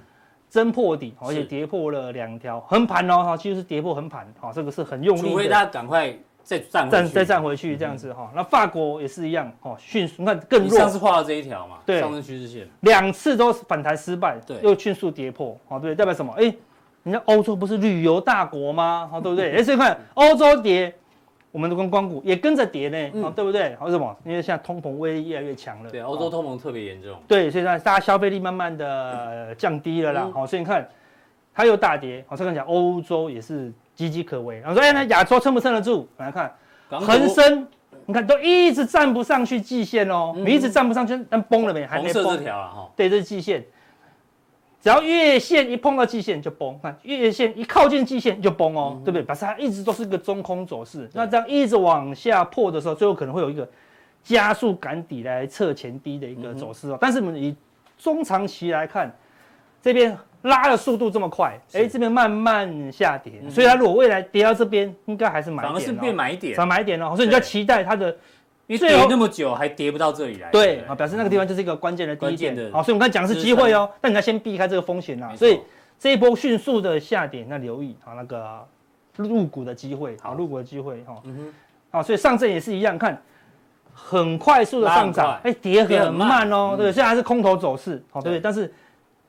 真破底，而且跌破了两条横盘哦，哈，其实是跌破横盘，哈，这个是很用力的，除非大家赶快再站站再站回去这样子哈。那法国也是一样，哈，迅速你看更弱，上次画了这一条嘛，对，上升趋势线，两次都反弹失败，对，又迅速跌破，好，对，代表什么？哎。人家欧洲不是旅游大国吗？好，对不对？哎，所以看欧洲跌，我们的观光股也跟着跌呢，好，对不对？为什么？因为现在通膨威力越来越强了。对，欧洲通膨特别严重。对，所以呢，大家消费力慢慢的 降低了啦。好，所以你看它又大跌。好，这看起来欧洲也是岌岌可危。然后说，哎，那亚洲撑不撑得住？来看恒生，你看都一直站不上去季线哦，你一直站不上去，但崩了没？还没崩。红色这条啊，哈。对，这是季线。只要月线一碰到季线就崩，看月线一靠近季线就崩哦，对不对？表示它一直都是个中空走势。那这样一直往下破的时候，最后可能会有一个加速赶底来测前低的一个走势哦。但是我们以中长期来看，这边拉的速度这么快，哎，这边慢慢下跌，所以它如果未来跌到这边，应该还是买点，反而是变买点，反买点哦。所以你就要期待它的。因为跌那么久还跌不到这里来，对啊，表示那个地方就是一个关键的低点，好，所以我们刚才讲的是机会哦，但你要先避开这个风险呐，所以这一波迅速的下跌，那留意啊那个入股的机会，好，入股的机会哈，嗯哼，好，所以上证也是一样，看很快速的上涨，哎，跌很慢。哦，对，虽然还是空头走势，好，对不对？但是。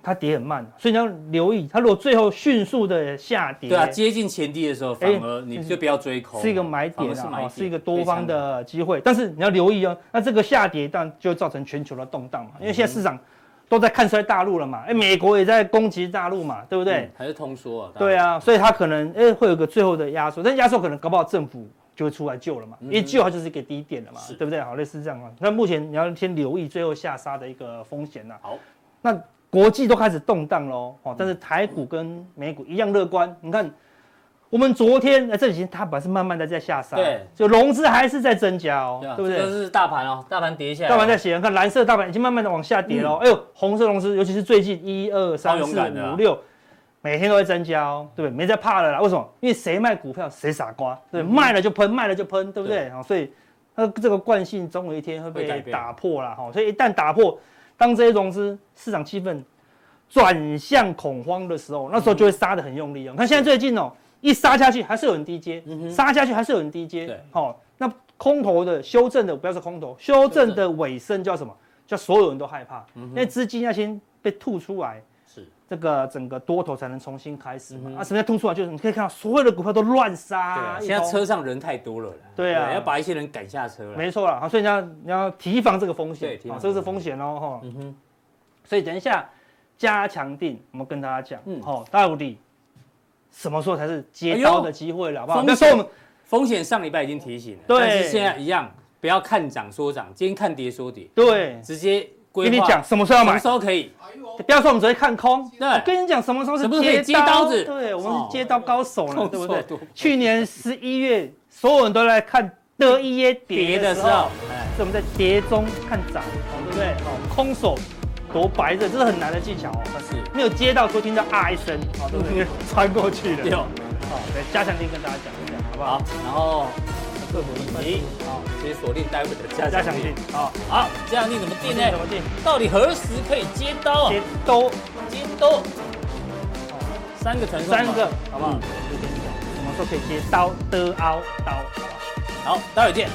它跌很慢，所以你要留意。它如果最后迅速的下跌，对啊，接近前低的时候，反而你就不要追空，是一个买点啊，是一个多方的机会。但是你要留意哦，那这个下跌当然就造成全球的动荡嘛，因为现在市场都在看衰大陆了嘛，哎，美国也在攻击大陆嘛，对不对？还是通缩啊？对啊，所以它可能哎会有个最后的压缩，但压缩可能搞不好政府就会出来救了嘛，一救它就是一个低点了嘛，对不对？好，类似这样啊。那目前你要先留意最后下杀的一个风险呐。好，那。国际都开始动荡喽，哦，但是台股跟美股一样乐观。你看，我们昨天哎，这几天它本来是慢慢的在下杀，对，就融资还是在增加哦，对不对？这是大盘哦，大盘跌下来，大盘在斜，看蓝色大盘已经慢慢的往下跌了。哎呦，红色融资，尤其是最近一二三四五六，每天都在增加哦，对不对？没在怕了啦，为什么？因为谁卖股票谁傻瓜，对，卖了就喷，卖了就喷，对不对？好，所以它这个惯性总有一天会被打破了哈，所以一旦打破。当这些融资市场气氛转向恐慌的时候，那时候就会杀得很用力哦。看现在最近哦，一杀下去还是有人低接，杀下去还是有人低接。对，好，那空头的修正的不要说空头，修正的尾声叫什么？叫所有人都害怕，因为资金要先被吐出来，是这个整个多头才能重新开始嘛。啊，什么叫突出来？就是你可以看到所有的股票都乱杀。对，现在车上人太多了。对啊，要把一些人赶下车了。没错了，好，所以你要你要提防这个风险，对，这个是风险哦，哈。嗯哼，所以等一下。加强定，我们跟大家讲，嗯，好，到底什么时候才是接刀的机会了，好不好？风险，风险上礼拜已经提醒了，对，但是现在一样，不要看涨说涨，今天看跌说跌，对，直接跟你讲什么时候要买，什么时候可以。不要说我们只会看空，对，我跟你讲什么时候是接接刀子，对，我们是接刀高手了，对不对？去年十一月，所有人都在看德一耶跌的时候，哎，是我们在跌中看涨，对不对？哦，空手夺白刃，这是很难的技巧哦，但是没有接到，会听到啊一声，哦，对不对？穿过去的，好，对，加强听跟大家讲一下，好不好？然后。克服一级，啊，直接锁定待会的加加奖金，好，好，加强錠怎么定呢？怎么定？到底何时可以接刀啊？接刀，接刀，三个传送，三个，好不好？就跟你讲，什么时候可以接刀的凹刀，好，好，待会见。